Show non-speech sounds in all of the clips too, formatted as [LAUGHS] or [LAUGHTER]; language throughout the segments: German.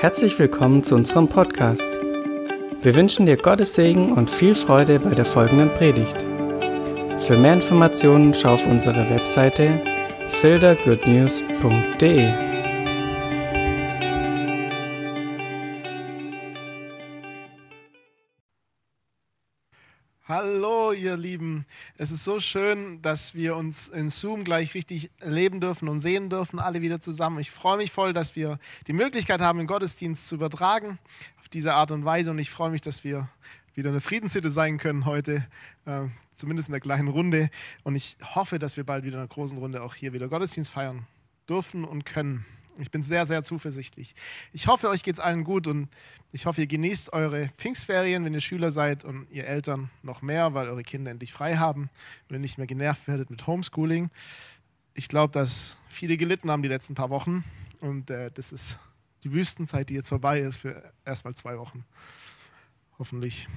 Herzlich willkommen zu unserem Podcast. Wir wünschen dir Gottes Segen und viel Freude bei der folgenden Predigt. Für mehr Informationen schau auf unsere Webseite fildergoodnews.de. Es ist so schön, dass wir uns in Zoom gleich richtig leben dürfen und sehen dürfen, alle wieder zusammen. Ich freue mich voll, dass wir die Möglichkeit haben, den Gottesdienst zu übertragen auf diese Art und Weise. Und ich freue mich, dass wir wieder eine Friedenssitte sein können heute, äh, zumindest in der kleinen Runde. Und ich hoffe, dass wir bald wieder in einer großen Runde auch hier wieder Gottesdienst feiern dürfen und können. Ich bin sehr, sehr zuversichtlich. Ich hoffe, euch geht es allen gut und ich hoffe, ihr genießt eure Pfingstferien, wenn ihr Schüler seid und ihr Eltern noch mehr, weil eure Kinder endlich frei haben und ihr nicht mehr genervt werdet mit Homeschooling. Ich glaube, dass viele gelitten haben die letzten paar Wochen und äh, das ist die Wüstenzeit, die jetzt vorbei ist, für erstmal zwei Wochen. Hoffentlich.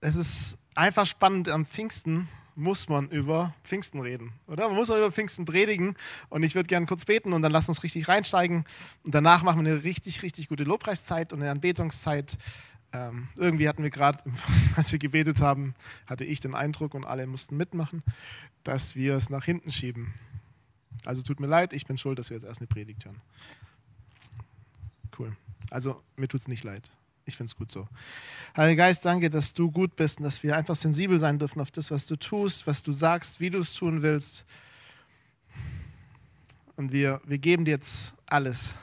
Es ist einfach spannend am Pfingsten muss man über Pfingsten reden, oder? Man muss über Pfingsten predigen und ich würde gerne kurz beten und dann lass uns richtig reinsteigen und danach machen wir eine richtig, richtig gute Lobpreiszeit und eine Anbetungszeit. Ähm, irgendwie hatten wir gerade, [LAUGHS] als wir gebetet haben, hatte ich den Eindruck und alle mussten mitmachen, dass wir es nach hinten schieben. Also tut mir leid, ich bin schuld, dass wir jetzt erst eine Predigt hören. Cool. Also mir tut es nicht leid. Ich finde es gut so. Heiliger Geist, danke, dass du gut bist und dass wir einfach sensibel sein dürfen auf das, was du tust, was du sagst, wie du es tun willst. Und wir, wir geben dir jetzt alles.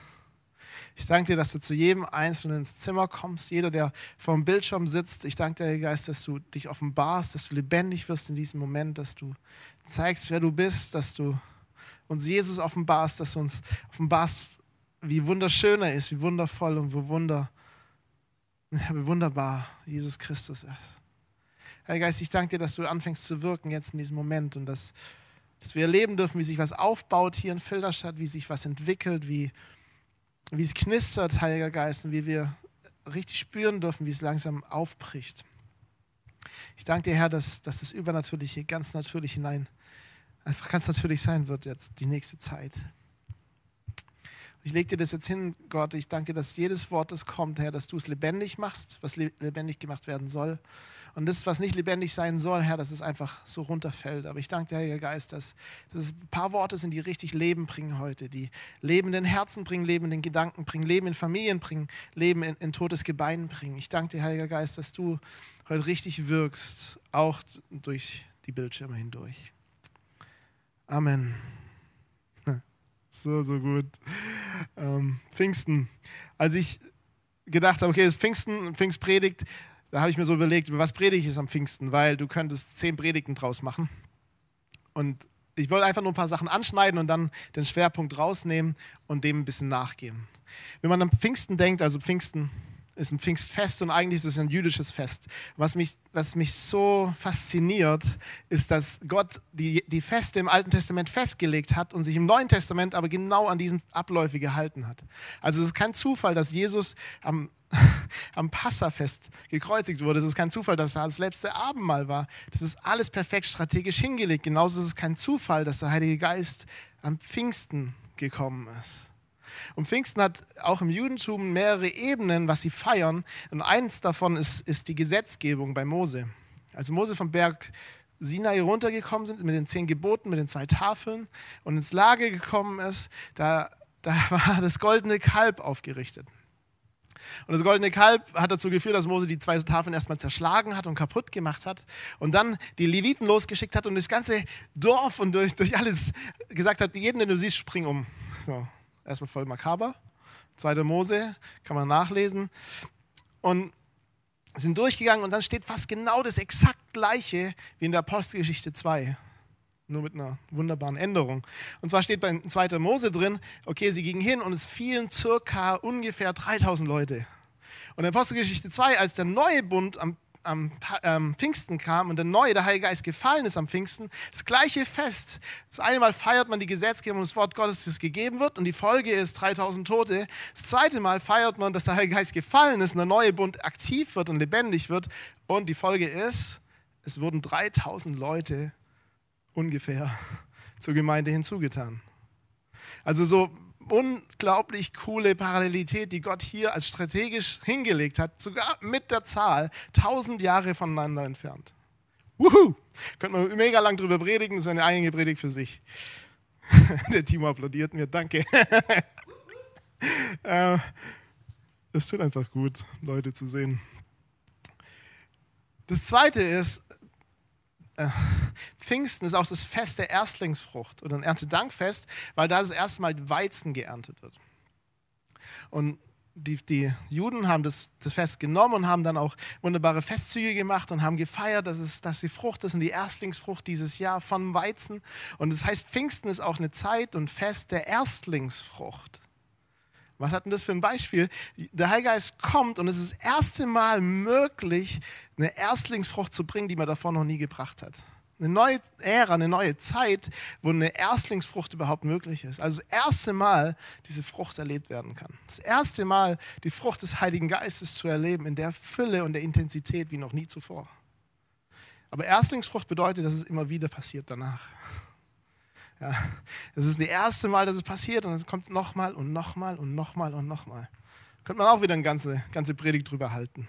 Ich danke dir, dass du zu jedem Einzelnen ins Zimmer kommst, jeder, der vor dem Bildschirm sitzt. Ich danke dir, Heiliger Geist, dass du dich offenbarst, dass du lebendig wirst in diesem Moment, dass du zeigst, wer du bist, dass du uns Jesus offenbarst, dass du uns offenbarst, wie wunderschön er ist, wie wundervoll und wie wunderbar wie wunderbar Jesus Christus ist. Herr Geist, ich danke dir, dass du anfängst zu wirken jetzt in diesem Moment und dass, dass wir erleben dürfen, wie sich was aufbaut hier in Filderstadt, wie sich was entwickelt, wie, wie es knistert, Heiliger Geist, und wie wir richtig spüren dürfen, wie es langsam aufbricht. Ich danke dir, Herr, dass, dass das Übernatürliche ganz natürlich hinein, einfach ganz natürlich sein wird jetzt die nächste Zeit. Ich lege dir das jetzt hin, Gott. Ich danke dass jedes Wort, das kommt, Herr, dass du es lebendig machst, was lebendig gemacht werden soll. Und das, was nicht lebendig sein soll, Herr, dass es einfach so runterfällt. Aber ich danke dir, Herr Geist, dass, dass es ein paar Worte sind, die richtig Leben bringen heute, die Leben in den Herzen bringen, Leben in den Gedanken bringen, Leben in Familien bringen, Leben in, in totes Gebein bringen. Ich danke dir, Heiliger Geist, dass du heute richtig wirkst, auch durch die Bildschirme hindurch. Amen. [LAUGHS] So, so gut. Ähm, Pfingsten. Als ich gedacht habe, okay, Pfingsten, Pfingstpredigt, da habe ich mir so überlegt, was predige ich am Pfingsten, weil du könntest zehn Predigten draus machen. Und ich wollte einfach nur ein paar Sachen anschneiden und dann den Schwerpunkt rausnehmen und dem ein bisschen nachgehen. Wenn man am Pfingsten denkt, also Pfingsten ist ein Pfingstfest und eigentlich ist es ein jüdisches Fest. Was mich, was mich so fasziniert, ist, dass Gott die, die Feste im Alten Testament festgelegt hat und sich im Neuen Testament aber genau an diesen Abläufe gehalten hat. Also es ist kein Zufall, dass Jesus am, [LAUGHS] am Passafest gekreuzigt wurde. Es ist kein Zufall, dass er das letzte Abendmahl war. Das ist alles perfekt strategisch hingelegt. Genauso ist es kein Zufall, dass der Heilige Geist am Pfingsten gekommen ist. Und Pfingsten hat auch im Judentum mehrere Ebenen, was sie feiern. Und eins davon ist, ist die Gesetzgebung bei Mose. Als Mose vom Berg Sinai runtergekommen sind mit den zehn Geboten, mit den zwei Tafeln und ins Lager gekommen ist, da, da [LAUGHS] war das goldene Kalb aufgerichtet. Und das goldene Kalb hat dazu geführt, dass Mose die zwei Tafeln erstmal zerschlagen hat und kaputt gemacht hat und dann die Leviten losgeschickt hat und das ganze Dorf und durch, durch alles gesagt hat, jeden, den du siehst, spring um. So erstmal voll makaber. Zweite Mose, kann man nachlesen. Und sind durchgegangen und dann steht fast genau das exakt gleiche wie in der Apostelgeschichte 2. Nur mit einer wunderbaren Änderung. Und zwar steht bei 2. Mose drin, okay, sie gingen hin und es fielen circa ungefähr 3000 Leute. Und in Apostelgeschichte 2, als der neue Bund am am ähm, Pfingsten kam und der neue, der Heilige Geist gefallen ist am Pfingsten, das gleiche Fest. Das eine Mal feiert man die Gesetzgebung und das Wort Gottes, das gegeben wird und die Folge ist 3000 Tote. Das zweite Mal feiert man, dass der Heilige Geist gefallen ist und der neue Bund aktiv wird und lebendig wird und die Folge ist, es wurden 3000 Leute ungefähr [LAUGHS] zur Gemeinde hinzugetan. Also so unglaublich coole Parallelität, die Gott hier als strategisch hingelegt hat, sogar mit der Zahl, tausend Jahre voneinander entfernt. Wuhu! Könnte man mega lang drüber predigen, das wäre eine eigene Predigt für sich. [LAUGHS] Der Timo applaudiert mir, danke. [LAUGHS] Äh, es tut einfach gut, Leute zu sehen. Das zweite ist, äh, Pfingsten ist auch das Fest der Erstlingsfrucht oder ein Erntedankfest, weil da das erste Mal Weizen geerntet wird. Und die, die Juden haben das, das, Fest genommen und haben dann auch wunderbare Festzüge gemacht und haben gefeiert, dass, es, dass die Frucht ist und die Erstlingsfrucht dieses Jahr von Weizen. Und das heißt, Pfingsten ist auch eine Zeit und Fest der Erstlingsfrucht. Was hat denn das für ein Beispiel? Der Heilige Geist kommt und es ist das erste Mal möglich, eine Erstlingsfrucht zu bringen, die man davor noch nie gebracht hat. Eine neue Ära, eine neue Zeit, wo eine Erstlingsfrucht überhaupt möglich ist. Also das erste Mal diese Frucht erlebt werden kann. Das erste Mal die Frucht des Heiligen Geistes zu erleben in der Fülle und der Intensität wie noch nie zuvor. Aber Erstlingsfrucht bedeutet, dass es immer wieder passiert danach. Ja, das ist das erste Mal, dass es passiert und es kommt nochmal und nochmal und nochmal und nochmal. Könnte man auch wieder eine ganze, ganze Predigt drüber halten.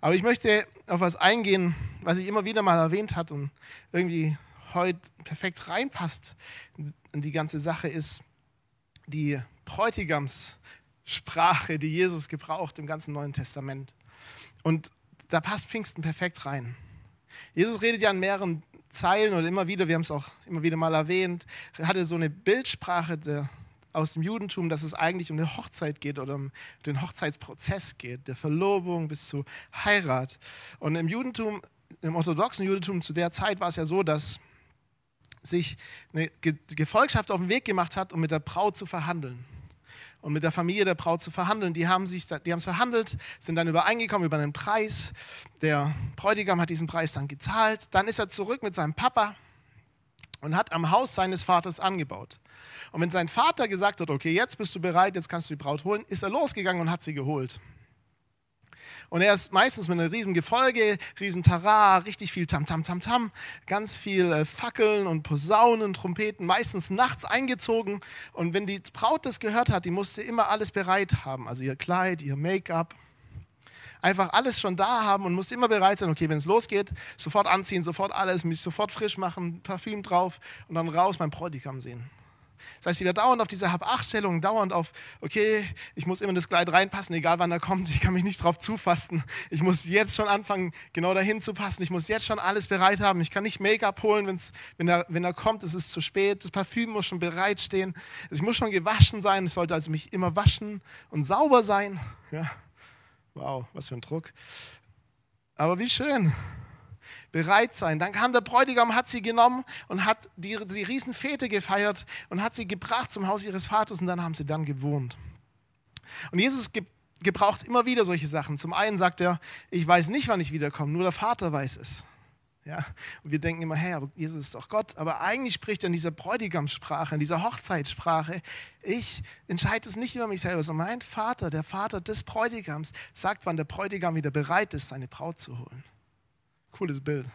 Aber ich möchte auf was eingehen, was ich immer wieder mal erwähnt habe und irgendwie heute perfekt reinpasst in die ganze Sache, ist die Bräutigamssprache, die Jesus gebraucht im ganzen Neuen Testament. Und da passt Pfingsten perfekt rein. Jesus redet ja in mehreren Zeilen oder immer wieder, wir haben es auch immer wieder mal erwähnt, hatte so eine Bildsprache der, aus dem Judentum, dass es eigentlich um eine Hochzeit geht oder um den Hochzeitsprozess geht, der Verlobung bis zu Heirat. Und im Judentum, im orthodoxen Judentum zu der Zeit war es ja so, dass sich eine Gefolgschaft auf den Weg gemacht hat, um mit der Braut zu verhandeln und mit der Familie der Braut zu verhandeln. Die haben es verhandelt, sind dann übereingekommen über einen Preis. Der Bräutigam hat diesen Preis dann gezahlt. Dann ist er zurück mit seinem Papa und hat am Haus seines Vaters angebaut. Und wenn sein Vater gesagt hat, okay, jetzt bist du bereit, jetzt kannst du die Braut holen, ist er losgegangen und hat sie geholt. Und er ist meistens mit einem riesen Gefolge, riesen Tara, richtig viel Tam, Tam, Tam, Tam, ganz viel äh, Fackeln und Posaunen, Trompeten, meistens nachts eingezogen. Und wenn die Braut das gehört hat, die musste immer alles bereit haben, also ihr Kleid, ihr Make-up, einfach alles schon da haben und musste immer bereit sein, okay, wenn es losgeht, sofort anziehen, sofort alles, mich sofort frisch machen, Parfüm drauf und dann raus beim Bräutigam sehen. Das heißt, sie wird dauernd auf diese Hab-Acht-Stellung, dauernd auf, okay, ich muss immer in das Kleid reinpassen, egal wann er kommt, ich kann mich nicht drauf zufasten. Ich muss jetzt schon anfangen, genau dahin zu passen. Ich muss jetzt schon alles bereit haben. Ich kann nicht Make-up holen, wenn's, wenn, er, wenn er kommt, es ist zu spät. Das Parfüm muss schon bereitstehen. Ich muss schon gewaschen sein. Es sollte also mich immer waschen und sauber sein. Ja. Wow, was für ein Druck. Aber wie schön bereit sein. Dann kam der Bräutigam, hat sie genommen und hat die, die Riesenfete gefeiert und hat sie gebracht zum Haus ihres Vaters und dann haben sie dann gewohnt. Und Jesus gebraucht immer wieder solche Sachen. Zum einen sagt er, ich weiß nicht, wann ich wiederkomme, nur der Vater weiß es. Ja, und wir denken immer, hey, aber Jesus ist doch Gott. Aber eigentlich spricht er in dieser Bräutigamssprache, in dieser Hochzeitssprache. Ich entscheide es nicht über mich selber, sondern mein Vater, der Vater des Bräutigams, sagt, wann der Bräutigam wieder bereit ist, seine Braut zu holen. Cooles Bild.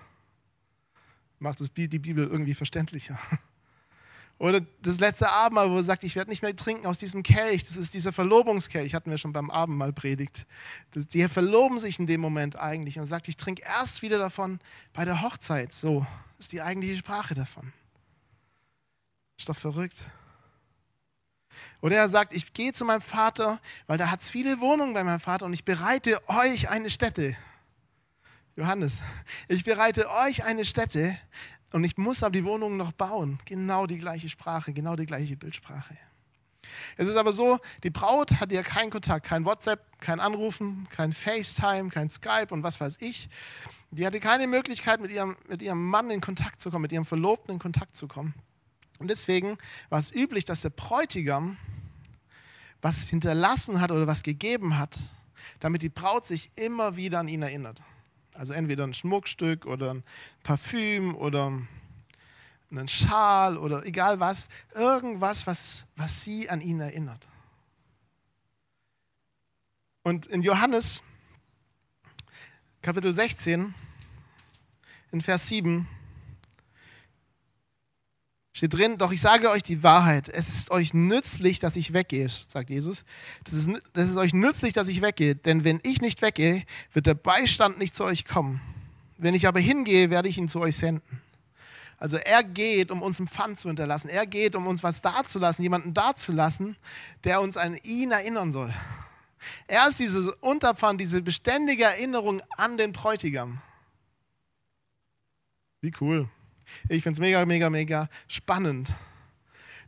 Macht die Bibel irgendwie verständlicher. [LAUGHS] Oder das letzte Abendmahl, wo er sagt, ich werde nicht mehr trinken aus diesem Kelch. Das ist dieser Verlobungskelch, hatten wir schon beim Abendmahl predigt. Die verloben sich in dem Moment eigentlich und sagt, ich trinke erst wieder davon bei der Hochzeit. So ist die eigentliche Sprache davon. Ist doch verrückt. Oder er sagt, ich gehe zu meinem Vater, weil da hat es viele Wohnungen bei meinem Vater und ich bereite euch eine Stätte. Johannes, ich bereite euch eine Stätte und ich muss aber die Wohnung noch bauen. Genau die gleiche Sprache, genau die gleiche Bildsprache. Es ist aber so, die Braut hat ja keinen Kontakt, kein WhatsApp, kein Anrufen, kein FaceTime, kein Skype und was weiß ich. Die hatte keine Möglichkeit, mit ihrem, mit ihrem Mann in Kontakt zu kommen, mit ihrem Verlobten in Kontakt zu kommen. Und deswegen war es üblich, dass der Bräutigam was hinterlassen hat oder was gegeben hat, damit die Braut sich immer wieder an ihn erinnert. Also entweder ein Schmuckstück oder ein Parfüm oder einen Schal oder egal was, irgendwas, was, was sie an ihn erinnert. Und in Johannes Kapitel 16, in Vers 7, Steht drin, doch ich sage euch die Wahrheit. Es ist euch nützlich, dass ich weggehe, sagt Jesus. Das ist, das ist euch nützlich, dass ich weggehe. Denn wenn ich nicht weggehe, wird der Beistand nicht zu euch kommen. Wenn ich aber hingehe, werde ich ihn zu euch senden. Also er geht, um uns einen Pfand zu hinterlassen. Er geht, um uns was dazulassen, jemanden dazulassen, der uns an ihn erinnern soll. Er ist dieses Unterpfand, diese beständige Erinnerung an den Bräutigam. Wie cool. Ich finde es mega, mega, mega spannend.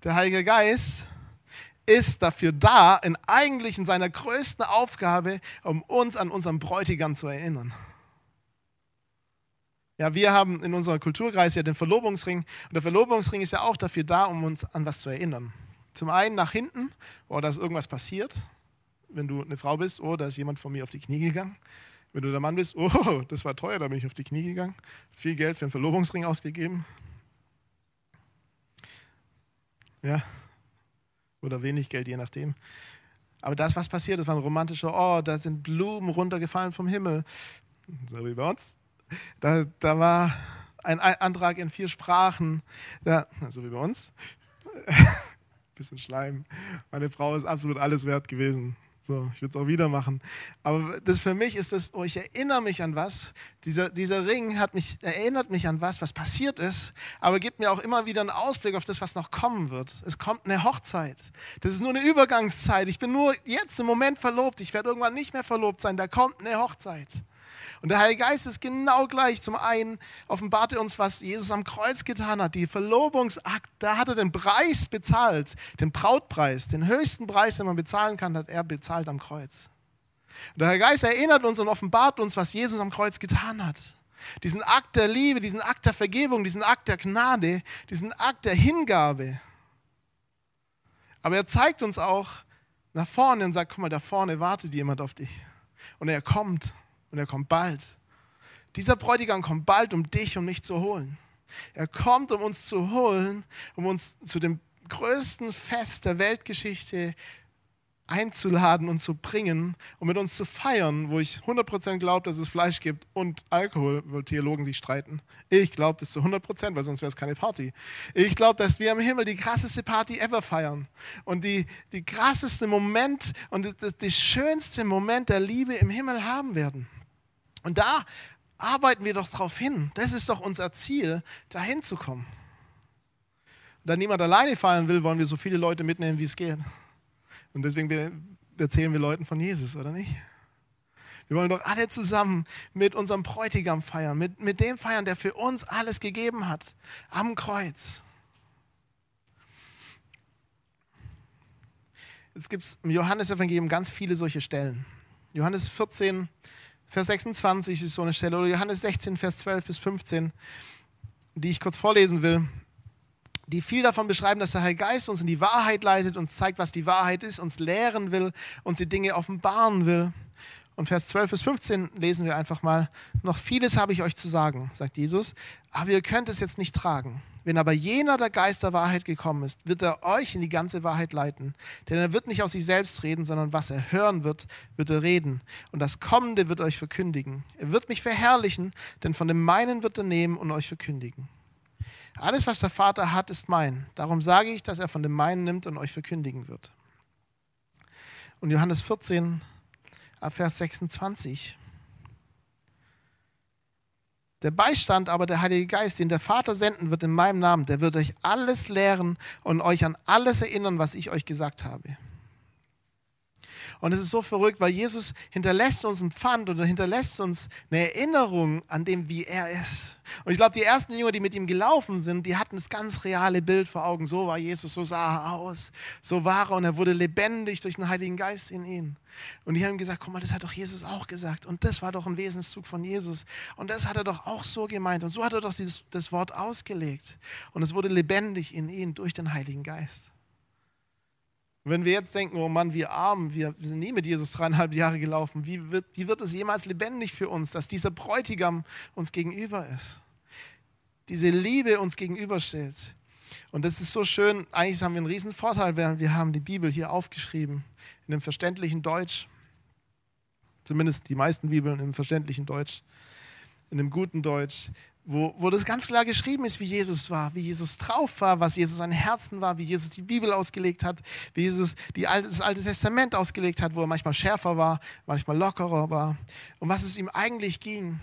Der Heilige Geist ist dafür da, in eigentlich in seiner größten Aufgabe, um uns an unseren Bräutigam zu erinnern. Ja, wir haben in unserem Kulturkreis ja den Verlobungsring und der Verlobungsring ist ja auch dafür da, um uns an was zu erinnern. Zum einen nach hinten, oh, da ist irgendwas passiert, wenn du eine Frau bist, oh, da ist jemand von mir auf die Knie gegangen. Wenn du der Mann bist, oh, das war teuer, da bin ich auf die Knie gegangen. Viel Geld für einen Verlobungsring ausgegeben. Ja, oder wenig Geld, je nachdem. Aber das, was passiert ist, war ein romantischer, oh, da sind Blumen runtergefallen vom Himmel. So wie bei uns. Da, da war ein Antrag in vier Sprachen, ja, so wie bei uns. [LAUGHS] Bisschen Schleim. Meine Frau ist absolut alles wert gewesen. So, ich würde es auch wieder machen. Aber das für mich ist das, oh, ich erinnere mich an was. Dieser, dieser Ring hat mich, erinnert mich an was, was passiert ist, aber gibt mir auch immer wieder einen Ausblick auf das, was noch kommen wird. Es kommt eine Hochzeit. Das ist nur eine Übergangszeit. Ich bin nur jetzt im Moment verlobt. Ich werde irgendwann nicht mehr verlobt sein. Da kommt eine Hochzeit. Und der Heilige Geist ist genau gleich. Zum einen offenbart er uns, was Jesus am Kreuz getan hat. Die Verlobungsakt, da hat er den Preis bezahlt, den Brautpreis, den höchsten Preis, den man bezahlen kann, hat er bezahlt am Kreuz. Und der Heilige Geist erinnert uns und offenbart uns, was Jesus am Kreuz getan hat. Diesen Akt der Liebe, diesen Akt der Vergebung, diesen Akt der Gnade, diesen Akt der Hingabe. Aber er zeigt uns auch nach vorne und sagt, guck mal, da vorne wartet jemand auf dich. Und er kommt und er kommt bald. Dieser Bräutigam kommt bald, um dich und mich zu holen. Er kommt, um uns zu holen, um uns zu dem größten Fest der Weltgeschichte einzuladen und zu bringen und mit uns zu feiern, wo ich 100% glaube, dass es Fleisch gibt und Alkohol, wo Theologen sich streiten. Ich glaube das zu 100%, weil sonst wäre es keine Party. Ich glaube, dass wir im Himmel die krasseste Party ever feiern und die, die krasseste Moment und das, das schönste Moment der Liebe im Himmel haben werden. Und da arbeiten wir doch drauf hin. Das ist doch unser Ziel, dahin zu kommen. Und da niemand alleine feiern will, wollen wir so viele Leute mitnehmen, wie es geht. Und deswegen erzählen wir Leuten von Jesus, oder nicht? Wir wollen doch alle zusammen mit unserem Bräutigam feiern, mit, mit dem feiern, der für uns alles gegeben hat, am Kreuz. Jetzt gibt es im Johannesevangelium ganz viele solche Stellen. Johannes 14, Vers 26 ist so eine Stelle, oder Johannes 16, Vers 12 bis 15, die ich kurz vorlesen will, die viel davon beschreiben, dass der Heilige Geist uns in die Wahrheit leitet, uns zeigt, was die Wahrheit ist, uns lehren will, uns die Dinge offenbaren will. Und Vers 12 bis 15 lesen wir einfach mal. Noch vieles habe ich euch zu sagen, sagt Jesus, aber ihr könnt es jetzt nicht tragen. Wenn aber jener der Geist der Wahrheit gekommen ist, wird er euch in die ganze Wahrheit leiten. Denn er wird nicht aus sich selbst reden, sondern was er hören wird, wird er reden. Und das Kommende wird euch verkündigen. Er wird mich verherrlichen, denn von dem meinen wird er nehmen und euch verkündigen. Alles, was der Vater hat, ist mein. Darum sage ich, dass er von dem meinen nimmt und euch verkündigen wird. Und Johannes 14, Vers 26. Der Beistand aber, der Heilige Geist, den der Vater senden wird in meinem Namen, der wird euch alles lehren und euch an alles erinnern, was ich euch gesagt habe. Und es ist so verrückt, weil Jesus hinterlässt uns ein Pfand oder hinterlässt uns eine Erinnerung an dem, wie er ist. Und ich glaube, die ersten Jünger, die mit ihm gelaufen sind, die hatten das ganz reale Bild vor Augen. So war Jesus, so sah er aus, so war er und er wurde lebendig durch den Heiligen Geist in ihn. Und die haben gesagt, guck mal, das hat doch Jesus auch gesagt. Und das war doch ein Wesenszug von Jesus. Und das hat er doch auch so gemeint. Und so hat er doch dieses, das Wort ausgelegt. Und es wurde lebendig in ihn durch den Heiligen Geist. Und wenn wir jetzt denken, oh Mann, wir armen, wir, sind nie mit Jesus dreieinhalb Jahre gelaufen, wie wird, wie wird es jemals lebendig für uns, dass dieser Bräutigam uns gegenüber ist? Diese Liebe uns gegenübersteht. Und das ist so schön, eigentlich haben wir einen riesen Vorteil, weil wir haben die Bibel hier aufgeschrieben, in einem verständlichen Deutsch. Zumindest die meisten Bibeln im verständlichen Deutsch, in einem guten Deutsch. Wo, wo das ganz klar geschrieben ist, wie Jesus war, wie Jesus drauf war, was Jesus an Herzen war, wie Jesus die Bibel ausgelegt hat, wie Jesus Alte, das Alte Testament ausgelegt hat, wo er manchmal schärfer war, manchmal lockerer war, um was es ihm eigentlich ging.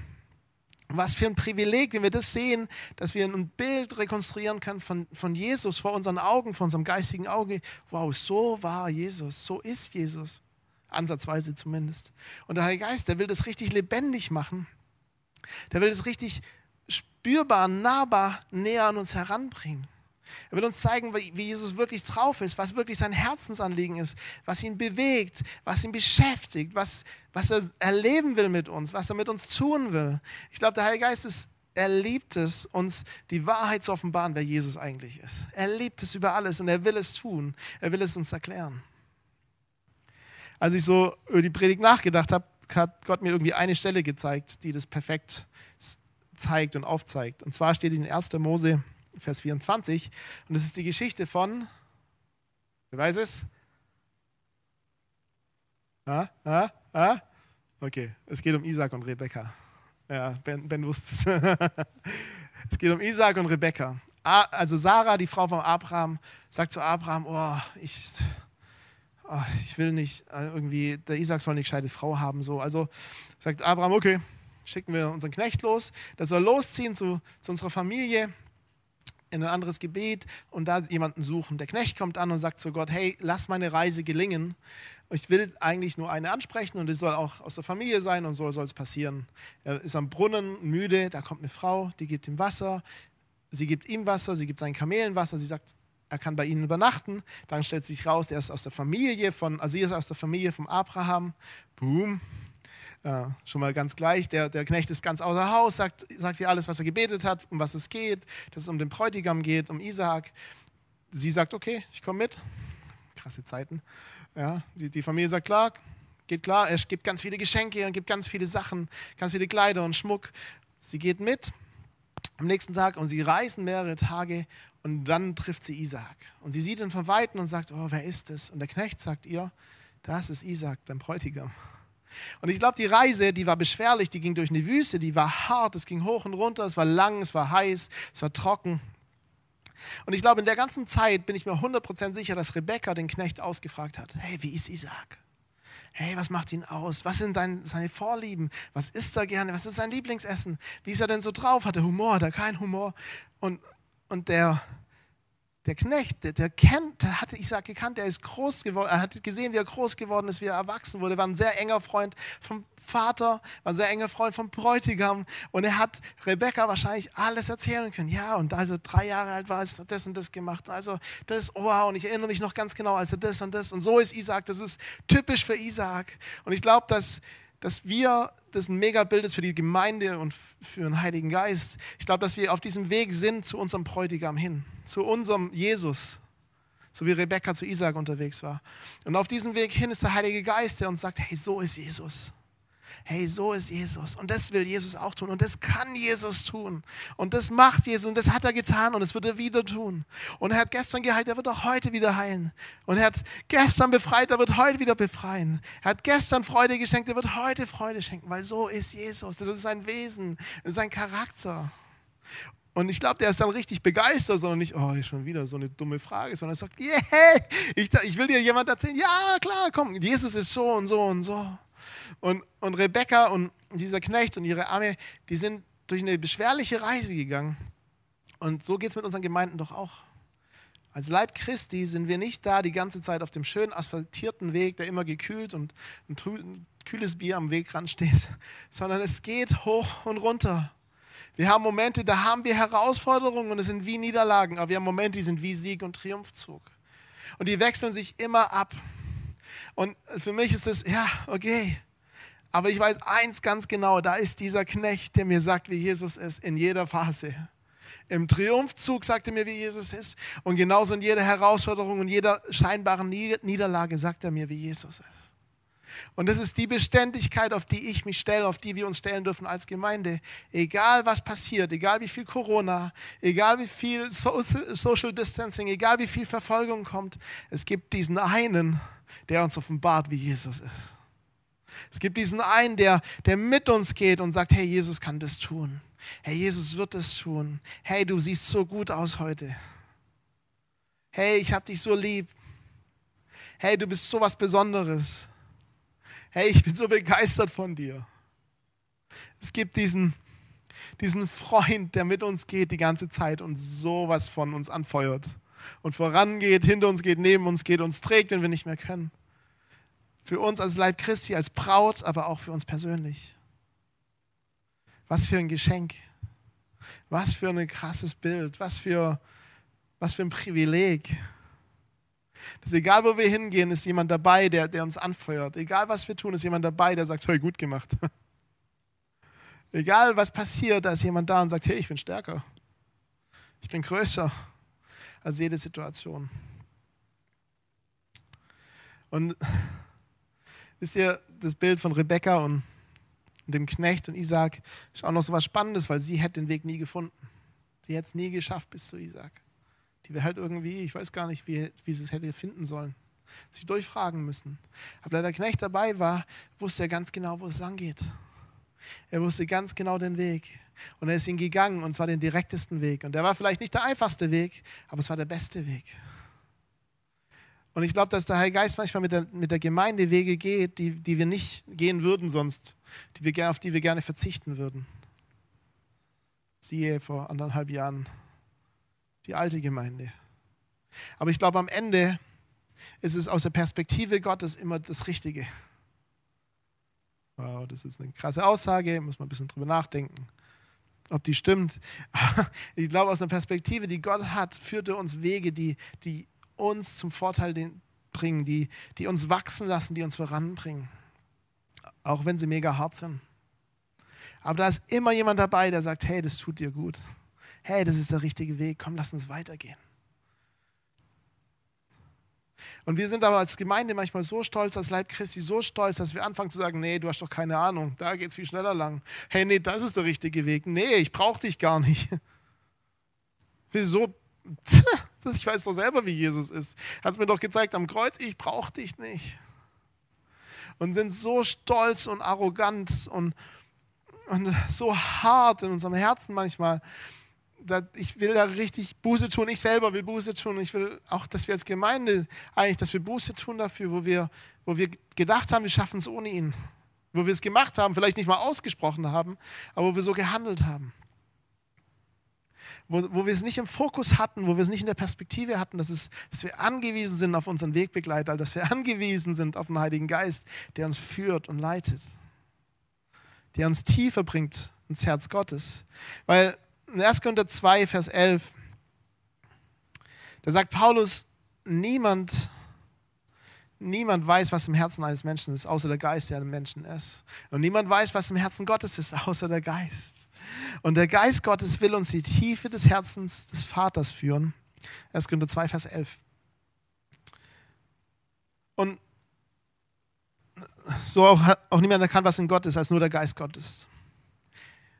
Was für ein Privileg, wenn wir das sehen, dass wir ein Bild rekonstruieren können von, von Jesus vor unseren Augen, vor unserem geistigen Auge. Wow, so war Jesus, so ist Jesus. Ansatzweise zumindest. Und der Heilige Geist, der will das richtig lebendig machen. Der will das richtig spürbar, nahbar näher an uns heranbringen. Er will uns zeigen, wie Jesus wirklich drauf ist, was wirklich sein Herzensanliegen ist, was ihn bewegt, was ihn beschäftigt, was, was er erleben will mit uns, was er mit uns tun will. Ich glaube, der Heilige Geist ist, er liebt es, uns die Wahrheit zu offenbaren, wer Jesus eigentlich ist. Er liebt es über alles und er will es tun. Er will es uns erklären. Als ich so über die Predigt nachgedacht habe, hat Gott mir irgendwie eine Stelle gezeigt, die das perfekt zeigt und aufzeigt. Und zwar steht in 1. Mose, Vers 24, und das ist die Geschichte von, wer weiß es? Ah, ah, ah? Okay, es geht um Isaac und Rebekka. Ja, Ben, ben wusste es. [LAUGHS] es geht um Isaac und Rebekka. Also Sarah, die Frau von Abraham, sagt zu Abraham, oh, ich, oh, ich will nicht, äh, irgendwie, der Isaac soll eine gescheite Frau haben. So. Also sagt Abraham, okay, schicken wir unseren Knecht los. Der soll losziehen zu, zu unserer Familie in ein anderes Gebet und da jemanden suchen. Der Knecht kommt an und sagt zu Gott, hey, lass meine Reise gelingen. Ich will eigentlich nur eine ansprechen und es soll auch aus der Familie sein und so soll es passieren. Er ist am Brunnen müde, da kommt eine Frau, die gibt ihm Wasser. Sie gibt ihm Wasser, sie gibt seinen Kamelen Wasser. Sie sagt, er kann bei ihnen übernachten. Dann stellt sich raus, der ist aus der Familie von, also sie ist aus der Familie von Abraham. Boom, äh, schon mal ganz gleich, der, der Knecht ist ganz außer Haus, sagt, sagt ihr alles, was er gebetet hat, um was es geht, dass es um den Bräutigam geht, um Isaak. Sie sagt, okay, ich komme mit. Krasse Zeiten. Ja, die, die Familie sagt, klar, geht klar, er gibt ganz viele Geschenke und gibt ganz viele Sachen, ganz viele Kleider und Schmuck. Sie geht mit am nächsten Tag und sie reisen mehrere Tage und dann trifft sie Isaac. Und sie sieht ihn von Weitem und sagt, oh, wer ist es? Und der Knecht sagt ihr, das ist Isaac, dein Bräutigam. Und ich glaube, die Reise, die war beschwerlich, die ging durch eine Wüste, die war hart, es ging hoch und runter, es war lang, es war heiß, es war trocken. Und ich glaube, in der ganzen Zeit bin ich mir 100% sicher, dass Rebecca den Knecht ausgefragt hat, hey, wie ist Isaac? Hey, was macht ihn aus? Was sind dein, seine Vorlieben? Was isst er gerne? Was ist sein Lieblingsessen? Wie ist er denn so drauf? Hat er Humor? Hat er keinen Humor? Und, und der, der Knecht, der, der, kennt, der hatte Isaac gekannt, der ist groß geworden, er hat gesehen, wie er groß geworden ist, wie er erwachsen wurde, war ein sehr enger Freund vom Vater, war ein sehr enger Freund vom Bräutigam und er hat Rebecca wahrscheinlich alles erzählen können. Ja, und als er drei Jahre alt war, ist er das und das gemacht. Also das, wow, und ich erinnere mich noch ganz genau, als er das und das und so ist Isaac, das ist typisch für Isaac. Und ich glaube, dass dass wir, das ein Megabild ist für die Gemeinde und für den Heiligen Geist. Ich glaube, dass wir auf diesem Weg sind zu unserem Bräutigam hin, zu unserem Jesus, so wie Rebecca zu Isaac unterwegs war. Und auf diesem Weg hin ist der Heilige Geist, der uns sagt, hey, so ist Jesus hey, so ist Jesus. Und das will Jesus auch tun. Und das kann Jesus tun. Und das macht Jesus. Und das hat er getan. Und das wird er wieder tun. Und er hat gestern geheilt, er wird auch heute wieder heilen. Und er hat gestern befreit, er wird heute wieder befreien. Er hat gestern Freude geschenkt, er wird heute Freude schenken. Weil so ist Jesus. Das ist sein Wesen, das ist sein Charakter. Und ich glaube, der ist dann richtig begeistert, sondern nicht, oh, schon wieder so eine dumme Frage, sondern er sagt, yeah, ich, ich will dir jemand erzählen, ja, klar, komm, Jesus ist so und so und so. Und, und Rebecca und dieser Knecht und ihre Arme, die sind durch eine beschwerliche Reise gegangen. Und so geht es mit unseren Gemeinden doch auch. Als Leib Christi sind wir nicht da die ganze Zeit auf dem schönen asphaltierten Weg, der immer gekühlt und ein kühles Bier am Wegrand steht, [LAUGHS] sondern es geht hoch und runter. Wir haben Momente, da haben wir Herausforderungen und es sind wie Niederlagen, aber wir haben Momente, die sind wie Sieg und Triumphzug. Und die wechseln sich immer ab. Und für mich ist es, ja, okay, aber ich weiß eins ganz genau, da ist dieser Knecht, der mir sagt, wie Jesus ist, in jeder Phase. Im Triumphzug sagt er mir, wie Jesus ist. Und genauso in jeder Herausforderung und jeder scheinbaren Niederlage sagt er mir, wie Jesus ist. Und das ist die Beständigkeit, auf die ich mich stelle, auf die wir uns stellen dürfen als Gemeinde. Egal was passiert, egal wie viel Corona, egal wie viel Social Distancing, egal wie viel Verfolgung kommt, es gibt diesen einen, der uns offenbart, wie Jesus ist. Es gibt diesen einen, der, der mit uns geht und sagt, hey, Jesus kann das tun. Hey, Jesus wird das tun. Hey, du siehst so gut aus heute. Hey, ich hab dich so lieb. Hey, du bist so was Besonderes. Hey, ich bin so begeistert von dir. Es gibt diesen, diesen Freund, der mit uns geht die ganze Zeit und sowas von uns anfeuert und vorangeht, hinter uns geht, neben uns geht, uns trägt, wenn wir nicht mehr können. Für uns als Leib Christi, als Braut, aber auch für uns persönlich. Was für ein Geschenk. Was für ein krasses Bild. Was für, was für ein Privileg. Dass egal, wo wir hingehen, ist jemand dabei, der, der uns anfeuert. Egal, was wir tun, ist jemand dabei, der sagt, hey, gut gemacht. [LAUGHS] Egal, was passiert, da ist jemand da und sagt, hey, ich bin stärker. Ich bin größer als jede Situation. Und wisst ihr, das Bild von Rebekka und dem Knecht und Isaac ist auch noch so was Spannendes, weil sie hätte den Weg nie gefunden. Sie hätte es nie geschafft bis zu Isaac. Die wäre halt irgendwie, ich weiß gar nicht, wie, wie sie es hätte finden sollen. Sie durchfragen müssen. Aber da der Knecht dabei war, wusste er ganz genau, wo es lang geht. Er wusste ganz genau den Weg. Und er ist ihn gegangen und zwar den direktesten Weg. Und der war vielleicht nicht der einfachste Weg, aber es war der beste Weg. Und ich glaube, dass der Heilige Geist manchmal mit der, mit der Gemeinde Wege geht, die, die wir nicht gehen würden sonst, die wir, auf die wir gerne verzichten würden. Siehe vor anderthalb Jahren die alte Gemeinde. Aber ich glaube, am Ende ist es aus der Perspektive Gottes immer das Richtige. Wow, das ist eine krasse Aussage, muss man ein bisschen drüber nachdenken, ob die stimmt. [LAUGHS] ich glaube, aus der Perspektive, die Gott hat, führt er uns Wege, die, die uns zum Vorteil bringen, die, die uns wachsen lassen, die uns voranbringen. Auch wenn sie mega hart sind. Aber da ist immer jemand dabei, der sagt, hey, das tut dir gut. Hey, das ist der richtige Weg, komm, lass uns weitergehen. Und wir sind aber als Gemeinde manchmal so stolz, als Leib Christi so stolz, dass wir anfangen zu sagen, nee, du hast doch keine Ahnung, da geht es viel schneller lang. Hey, nee, das ist der richtige Weg. Nee, ich brauche dich gar nicht. Wieso? [LAUGHS] Ich weiß doch selber, wie Jesus ist. Hat es mir doch gezeigt am Kreuz, ich brauche dich nicht. Und sind so stolz und arrogant und, und so hart in unserem Herzen manchmal, ich will da richtig Buße tun. Ich selber will Buße tun. Ich will auch, dass wir als Gemeinde eigentlich, dass wir Buße tun dafür, wo wir, wo wir gedacht haben, wir schaffen es ohne ihn. Wo wir es gemacht haben, vielleicht nicht mal ausgesprochen haben, aber wo wir so gehandelt haben. Wo, wo wir es nicht im Fokus hatten, wo wir es nicht in der Perspektive hatten, dass, es, dass wir angewiesen sind auf unseren Wegbegleiter, dass wir [LAUGHS] angewiesen sind auf den Heiligen Geist, der uns führt und leitet, der uns tiefer bringt ins Herz Gottes. Weil in 1. Korinther 2, Vers 11, da sagt Paulus, niemand, niemand weiß, was im Herzen eines Menschen ist, außer der Geist, der im Menschen ist. Und niemand weiß, was im Herzen Gottes ist, außer der Geist. Und der Geist Gottes will uns die Tiefe des Herzens des Vaters führen. 1. Korinther 2, Vers 11. Und so auch, auch niemand erkannt, was in Gott ist, als nur der Geist Gottes.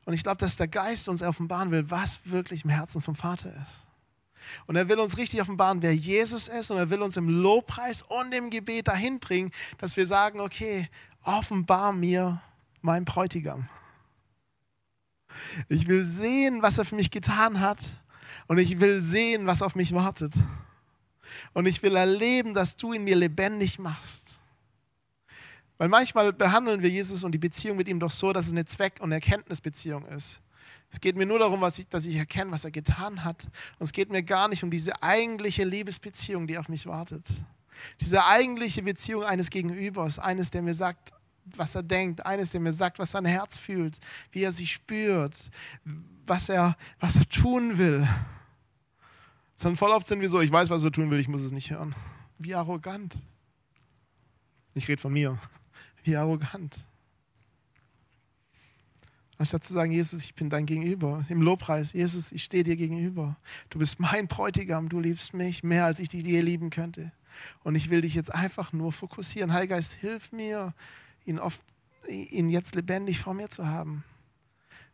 Und ich glaube, dass der Geist uns offenbaren will, was wirklich im Herzen vom Vater ist. Und er will uns richtig offenbaren, wer Jesus ist. Und er will uns im Lobpreis und im Gebet dahin bringen, dass wir sagen, okay, offenbar mir mein Bräutigam. Ich will sehen, was er für mich getan hat. Und ich will sehen, was auf mich wartet. Und ich will erleben, dass du in mir lebendig machst. Weil manchmal behandeln wir Jesus und die Beziehung mit ihm doch so, dass es eine Zweck- und Erkenntnisbeziehung ist. Es geht mir nur darum, ich, dass ich erkenne, was er getan hat. Und es geht mir gar nicht um diese eigentliche Liebesbeziehung, die auf mich wartet. Diese eigentliche Beziehung eines Gegenübers, eines, der mir sagt, was er denkt, eines, der mir sagt, was sein Herz fühlt, wie er sich spürt, was er, was er tun will. Sondern voll oft sind wir so, ich weiß, was er tun will, ich muss es nicht hören. Wie arrogant. Ich rede von mir. Wie arrogant. Anstatt zu sagen, Jesus, ich bin dein Gegenüber, im Lobpreis, Jesus, ich stehe dir gegenüber. Du bist mein Bräutigam, du liebst mich mehr, als ich dich je lieben könnte. Und ich will dich jetzt einfach nur fokussieren. Heiliger Geist, hilf mir, ihn, oft, ihn jetzt lebendig vor mir zu haben.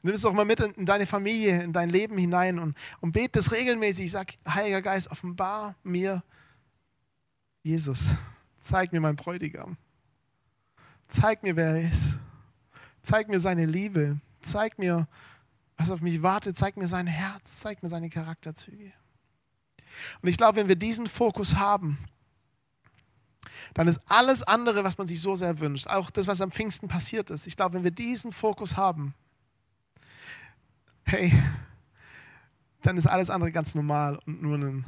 Nimm es doch mal mit in deine Familie, in dein Leben hinein und, und bete es regelmäßig. Sag, Heiliger Geist, offenbar mir Jesus. Zeig mir meinen Bräutigam. Zeig mir, wer er ist. Zeig mir seine Liebe. Zeig mir, was auf mich wartet. Zeig mir sein Herz. Zeig mir seine Charakterzüge. Und ich glaube, wenn wir diesen Fokus haben, dann ist alles andere, was man sich so sehr wünscht, auch das, was am Pfingsten passiert ist, ich glaube, wenn wir diesen Fokus haben, hey, dann ist alles andere ganz normal und nur ein,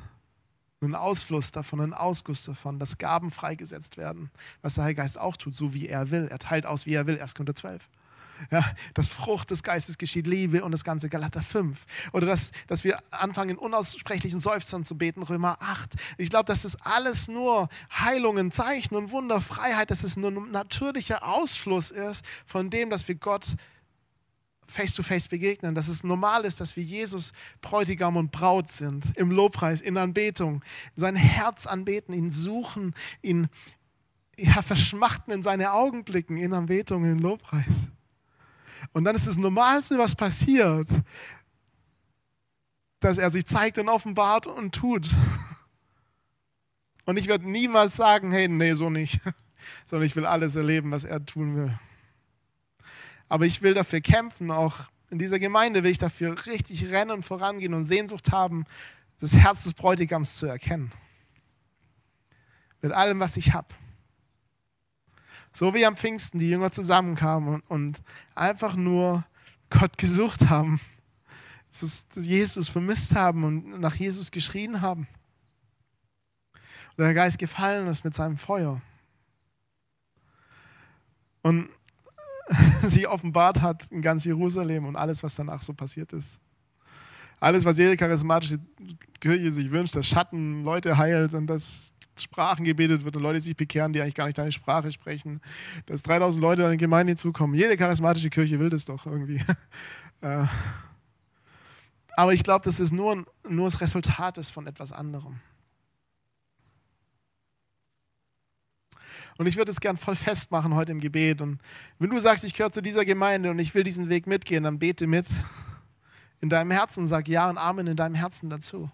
ein Ausfluss davon, ein Ausguss davon, dass Gaben freigesetzt werden, was der Heilige Geist auch tut, so wie er will. Er teilt aus, wie er will, 1. Korinther 12. Ja, das Frucht des Geistes geschieht Liebe und das ganze Galater 5. Oder dass, dass wir anfangen, in unaussprechlichen Seufzern zu beten, Römer 8. Ich glaube, das alles nur Heilungen, Zeichen und Wunder, Freiheit, dass es nur ein natürlicher Ausfluss ist von dem, dass wir Gott face-to-face -face begegnen, dass es normal ist, dass wir Jesus Bräutigam und Braut sind, im Lobpreis, in Anbetung, sein Herz anbeten, ihn suchen, ihn ja, verschmachten in seine Augen blicken, in Anbetung, in Lobpreis. Und dann ist das Normalste, was passiert, dass er sich zeigt und offenbart und tut. Und ich werde niemals sagen, hey, nee, so nicht, [LAUGHS] sondern ich will alles erleben, was er tun will. Aber ich will dafür kämpfen, auch in dieser Gemeinde will ich dafür richtig rennen und vorangehen und Sehnsucht haben, das Herz des Bräutigams zu erkennen. Mit allem, was ich habe. So wie am Pfingsten die Jünger zusammenkamen und, einfach nur Gott gesucht haben, Jesus vermisst haben und nach Jesus geschrien haben. Und der Geist gefallen ist mit seinem Feuer. Und [LAUGHS] sie offenbart hat in ganz Jerusalem und alles, was danach so passiert ist. Alles, was jede charismatische Kirche sich wünscht, dass Schatten Leute heilt und dass Sprachen gebetet wird und Leute sich bekehren, die eigentlich gar nicht deine Sprache sprechen, dass 3000 Leute an die Gemeinde hinzukommen. Jede charismatische Kirche will das doch irgendwie. [LAUGHS] Äh, aber ich glaube, dass es nur, nur das Resultat ist von etwas anderem. Und ich würde es gern voll festmachen heute im Gebet. Und wenn du sagst, ich gehöre zu dieser Gemeinde und ich will diesen Weg mitgehen, dann bete mit [LAUGHS] in deinem Herzen, sag Ja und Amen in deinem Herzen dazu.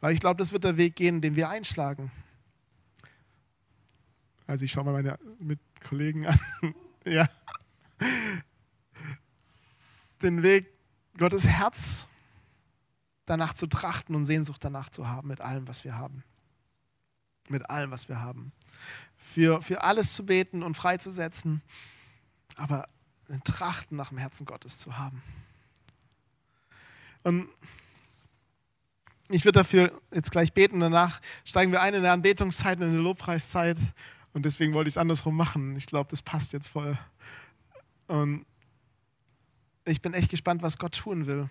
Weil ich glaube, das wird der Weg gehen, den wir einschlagen. Also ich schaue mal meine Mitkollegen an. [LAUGHS] ja. Den Weg, Gottes Herz danach zu trachten und Sehnsucht danach zu haben mit allem, was wir haben. Mit allem, was wir haben. Für, für alles zu beten und freizusetzen, aber ein Trachten nach dem Herzen Gottes zu haben. Und ich würde dafür jetzt gleich beten, danach steigen wir ein in eine Anbetungszeit, in eine Lobpreiszeit. Und deswegen wollte ich es andersrum machen. Ich glaube, das passt jetzt voll. Und ich bin echt gespannt, was Gott tun will.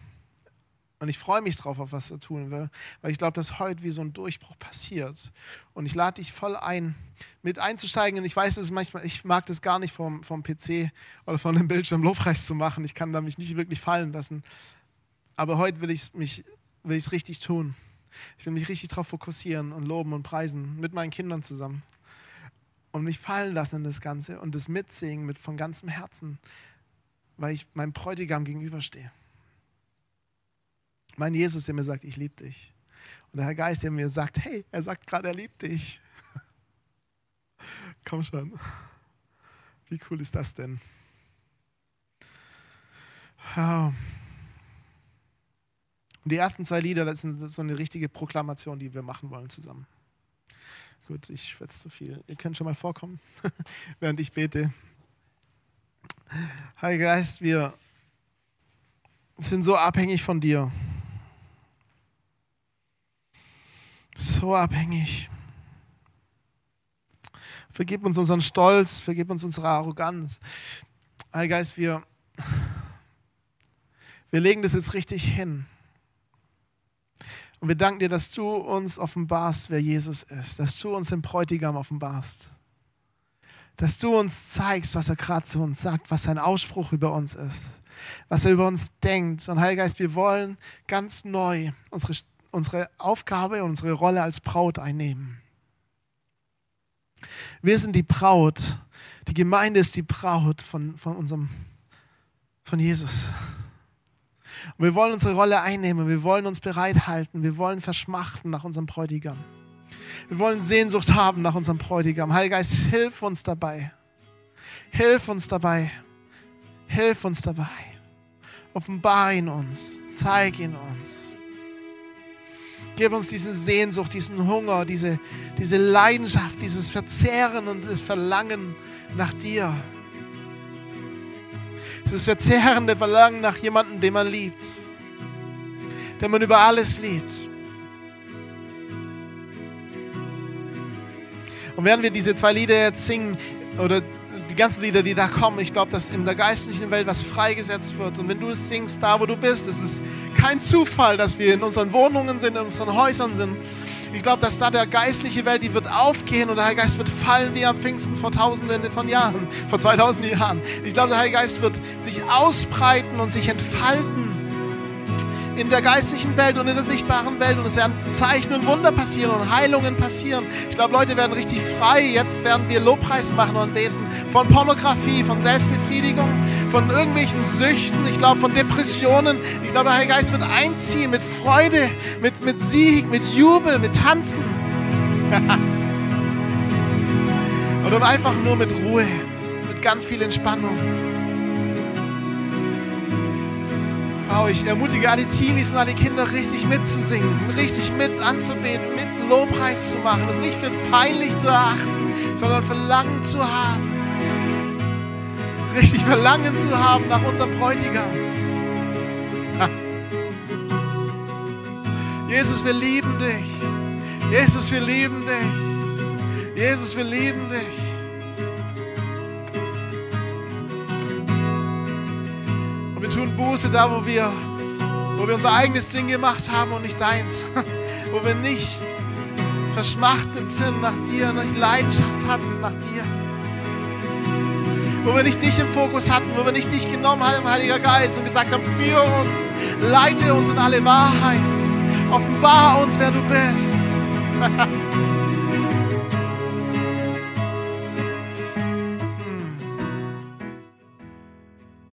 Und ich freue mich drauf, auf was er tun will, weil ich glaube, dass heute wie so ein Durchbruch passiert. Und ich lade dich voll ein, mit einzusteigen. Und ich weiß, dass manchmal, ich mag das gar nicht vom, vom PC oder von dem Bildschirm Lobpreis zu machen. Ich kann da mich nicht wirklich fallen lassen. Aber heute will ich es mich will ich es richtig tun. Ich will mich richtig darauf fokussieren und loben und preisen mit meinen Kindern zusammen und mich fallen lassen in das Ganze und das mitsingen mit von ganzem Herzen, weil ich meinem Bräutigam gegenüberstehe. Mein Jesus, der mir sagt, ich liebe dich. Und der Herr Geist, der mir sagt, hey, er sagt gerade, er liebt dich. [LAUGHS] Komm schon. Wie cool ist das denn? Und die ersten zwei Lieder, das sind so eine richtige Proklamation, die wir machen wollen zusammen. Gut, ich schwätze zu viel. Ihr könnt schon mal vorkommen, [LAUGHS] während ich bete. Heiliger Geist, wir sind so abhängig von dir. So abhängig. Vergib uns unseren Stolz, vergib uns unsere Arroganz. Heiliger Geist, wir, wir legen das jetzt richtig hin. Und wir danken dir, dass du uns offenbarst, wer Jesus ist, dass du uns den Bräutigam offenbarst, dass du uns zeigst, was er gerade zu uns sagt, was sein Ausspruch über uns ist, was er über uns denkt. Und Heiliger Geist, wir wollen ganz neu unsere, unsere Aufgabe und unsere Rolle als Braut einnehmen. Wir sind die Braut, die Gemeinde ist die Braut von, von unserem, von Jesus. Und wir wollen unsere Rolle einnehmen, wir wollen uns bereithalten, wir wollen verschmachten nach unserem Bräutigam. Wir wollen Sehnsucht haben nach unserem Bräutigam. Heiliger Geist, hilf uns dabei. Hilf uns dabei. Hilf uns dabei. Offenbar ihn uns. Zeig ihn uns. Gib uns diese Sehnsucht, diesen Hunger, diese, diese Leidenschaft, dieses Verzehren und das Verlangen nach dir. Dieses verzehrende Verlangen nach jemandem, den man liebt. Den man über alles liebt. Und während wir diese zwei Lieder jetzt singen, oder die ganzen Lieder, die da kommen, ich glaube, dass in der geistlichen Welt was freigesetzt wird. Und wenn du es singst, da wo du bist, ist es kein Zufall, dass wir in unseren Wohnungen sind, in unseren Häusern sind. Ich glaube, dass da der geistliche Welt, die wird aufgehen und der Heilige Geist wird fallen wie am Pfingsten vor tausenden von Jahren, vor 2000 Jahren. Ich glaube, der Heilige Geist wird sich ausbreiten und sich entfalten in der geistlichen Welt und in der sichtbaren Welt und es werden Zeichen und Wunder passieren und Heilungen passieren. Ich glaube, Leute werden richtig frei. Jetzt werden wir Lobpreis machen und beten von Pornografie, von Selbstbefriedigung, von irgendwelchen Süchten, ich glaube von Depressionen. Ich glaube, der Heilige Geist wird einziehen mit Freude, mit, mit Sieg, mit Jubel, mit Tanzen. [LAUGHS] Oder einfach nur mit Ruhe, mit ganz viel Entspannung. Ich ermutige alle Teenies und alle Kinder richtig mitzusingen, richtig mit anzubeten, mit Lobpreis zu machen. Das nicht für peinlich zu erachten, sondern Verlangen zu haben. Richtig Verlangen zu haben nach unserem Bräutigam. [LAUGHS] Jesus, wir lieben dich. Jesus, wir lieben dich. Jesus, wir lieben dich. Tun Buße da, wo wir, wo wir unser eigenes Ding gemacht haben und nicht deins. [LAUGHS] wo wir nicht verschmachtet sind nach dir, nicht Leidenschaft hatten nach dir. Wo wir nicht dich im Fokus hatten, wo wir nicht dich genommen haben, Heiliger Geist, und gesagt haben, führe uns, leite uns in alle Wahrheit, offenbar uns, wer du bist. [LAUGHS]